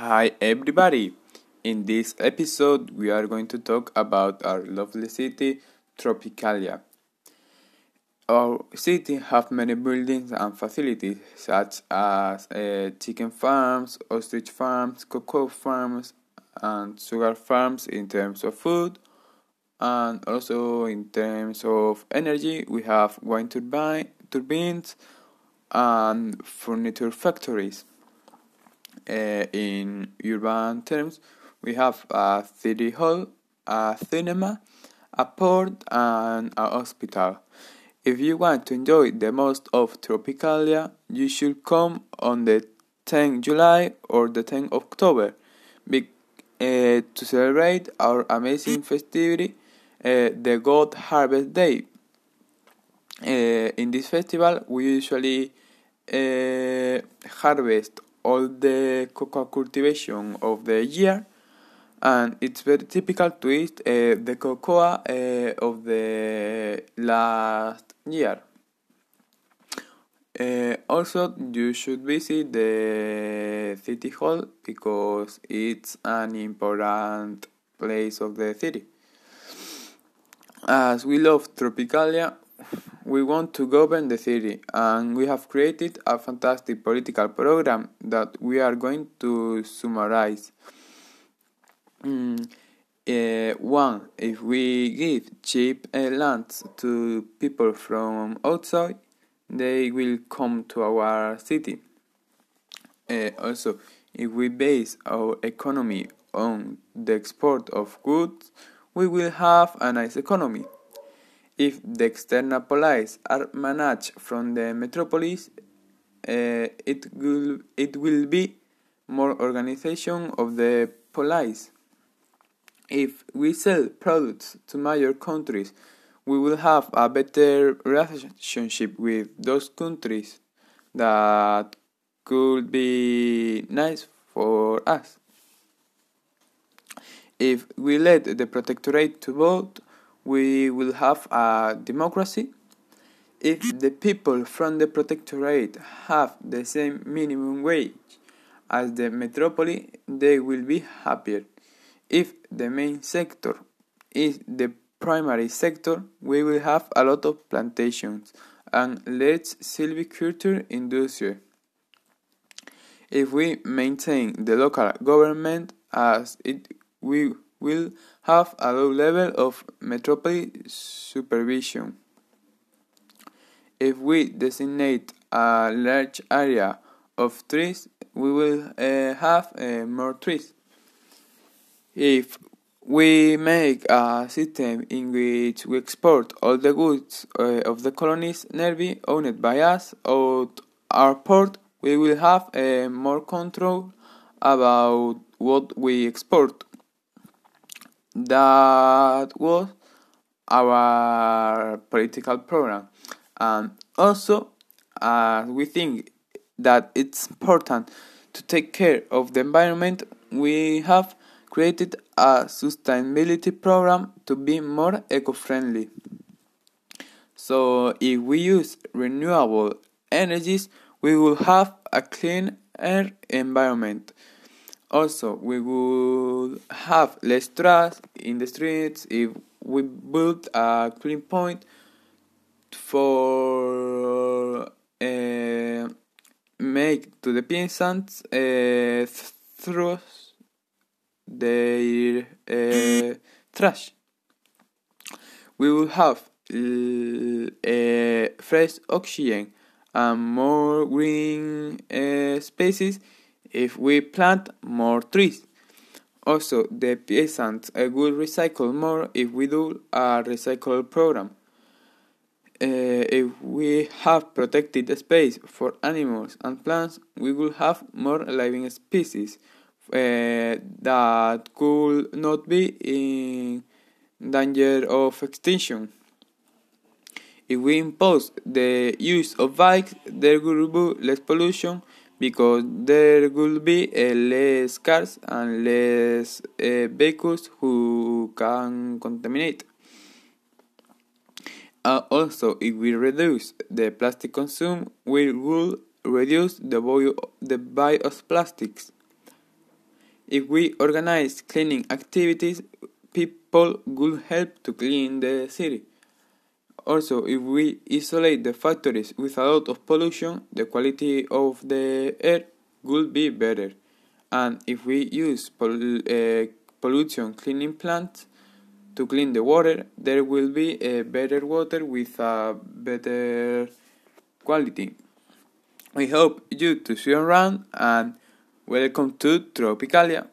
Hi, everybody! In this episode, we are going to talk about our lovely city, Tropicalia. Our city have many buildings and facilities, such as uh, chicken farms, ostrich farms, cocoa farms, and sugar farms in terms of food, and also in terms of energy, we have wind turbine, turbines and furniture factories. Uh, in urban terms, we have a city hall, a cinema, a port, and a hospital. If you want to enjoy the most of Tropicalia, you should come on the 10th July or the 10th October be, uh, to celebrate our amazing festivity, uh, the God Harvest Day. Uh, in this festival, we usually uh, harvest all the cocoa cultivation of the year and it's very typical to eat uh, the cocoa uh, of the last year. Uh, also, you should visit the city hall because it's an important place of the city. As we love Tropicalia, we want to govern the city and we have created a fantastic political program that we are going to summarize. Mm, uh, one, if we give cheap uh, lands to people from outside, they will come to our city. Uh, also, if we base our economy on the export of goods, we will have a nice economy. If the external police are managed from the metropolis, uh, it will it will be more organization of the police. If we sell products to major countries, we will have a better relationship with those countries that could be nice for us. If we let the protectorate to vote, we will have a democracy. If the people from the protectorate have the same minimum wage as the metropolis, they will be happier. If the main sector is the primary sector, we will have a lot of plantations and less silviculture industry. If we maintain the local government as it we will have a low level of metropolis supervision. If we designate a large area of trees, we will uh, have uh, more trees. If we make a system in which we export all the goods uh, of the colonies nearby owned by us out our port, we will have uh, more control about what we export that was our political program. And also uh, we think that it's important to take care of the environment. We have created a sustainability program to be more eco-friendly. So if we use renewable energies we will have a clean air environment also, we would have less trash in the streets if we built a clean point for uh, make to the peasants uh, through their uh, trash. We will have fresh oxygen and more green spaces if we plant more trees. Also, the peasants will recycle more if we do a recycle program. Uh, if we have protected space for animals and plants, we will have more living species uh, that could not be in danger of extinction. If we impose the use of bikes, there will be less pollution because there will be uh, less cars and less uh, vehicles who can contaminate. Uh, also, if we reduce the plastic consume, we will reduce the, bio, the buy of plastics. If we organize cleaning activities, people will help to clean the city. Also, if we isolate the factories with a lot of pollution, the quality of the air will be better. And if we use pol- uh, pollution cleaning plants to clean the water, there will be a better water with a better quality. We hope you to see around and welcome to Tropicalia.